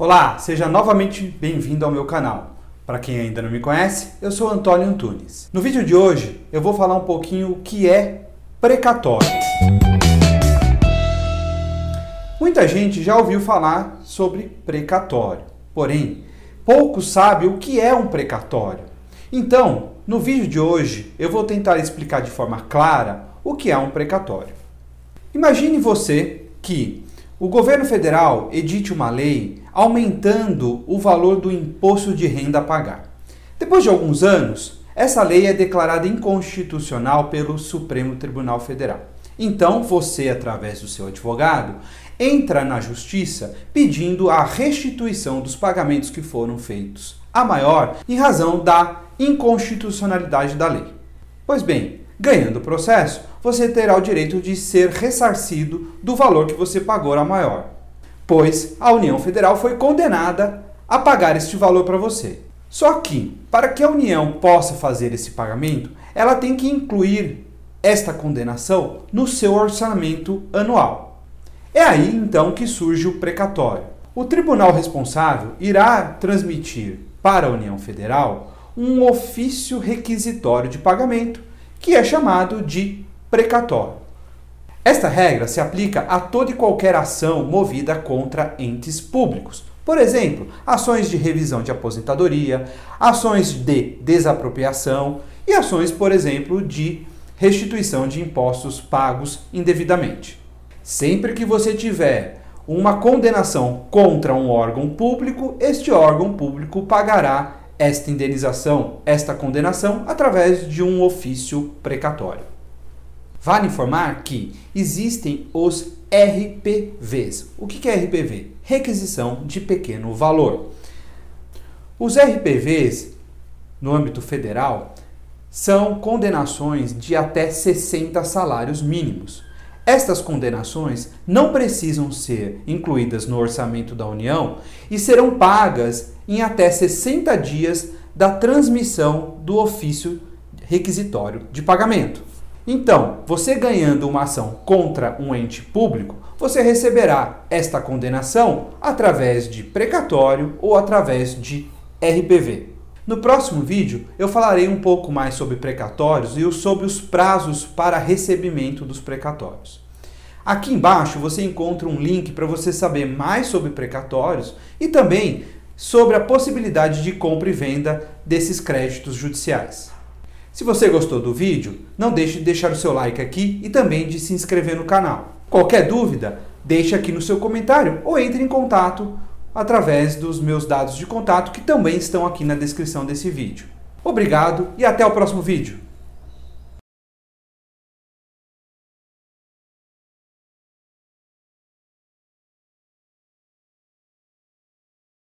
Olá, seja novamente bem-vindo ao meu canal. Para quem ainda não me conhece, eu sou Antônio Antunes. No vídeo de hoje eu vou falar um pouquinho o que é precatório. Muita gente já ouviu falar sobre precatório, porém, poucos sabem o que é um precatório. Então, no vídeo de hoje, eu vou tentar explicar de forma clara o que é um precatório. Imagine você que o governo federal edite uma lei aumentando o valor do imposto de renda a pagar. Depois de alguns anos, essa lei é declarada inconstitucional pelo Supremo Tribunal Federal. Então, você, através do seu advogado, entra na justiça pedindo a restituição dos pagamentos que foram feitos, a maior em razão da inconstitucionalidade da lei. Pois bem, ganhando o processo, você terá o direito de ser ressarcido do valor que você pagou a maior, pois a União Federal foi condenada a pagar este valor para você. Só que, para que a União possa fazer esse pagamento, ela tem que incluir esta condenação no seu orçamento anual. É aí então que surge o precatório. O tribunal responsável irá transmitir para a União Federal um ofício requisitório de pagamento, que é chamado de precatório. Esta regra se aplica a toda e qualquer ação movida contra entes públicos. Por exemplo, ações de revisão de aposentadoria, ações de desapropriação e ações, por exemplo, de restituição de impostos pagos indevidamente. Sempre que você tiver uma condenação contra um órgão público, este órgão público pagará esta indenização, esta condenação, através de um ofício precatório. Vale informar que existem os RPVs. O que é RPV? Requisição de pequeno valor. Os RPVs, no âmbito federal, são condenações de até 60 salários mínimos. Estas condenações não precisam ser incluídas no orçamento da União e serão pagas em até 60 dias da transmissão do ofício requisitório de pagamento. Então, você ganhando uma ação contra um ente público, você receberá esta condenação através de precatório ou através de RPV. No próximo vídeo, eu falarei um pouco mais sobre precatórios e sobre os prazos para recebimento dos precatórios. Aqui embaixo você encontra um link para você saber mais sobre precatórios e também sobre a possibilidade de compra e venda desses créditos judiciais. Se você gostou do vídeo, não deixe de deixar o seu like aqui e também de se inscrever no canal. Qualquer dúvida, deixe aqui no seu comentário ou entre em contato através dos meus dados de contato que também estão aqui na descrição desse vídeo. Obrigado e até o próximo vídeo.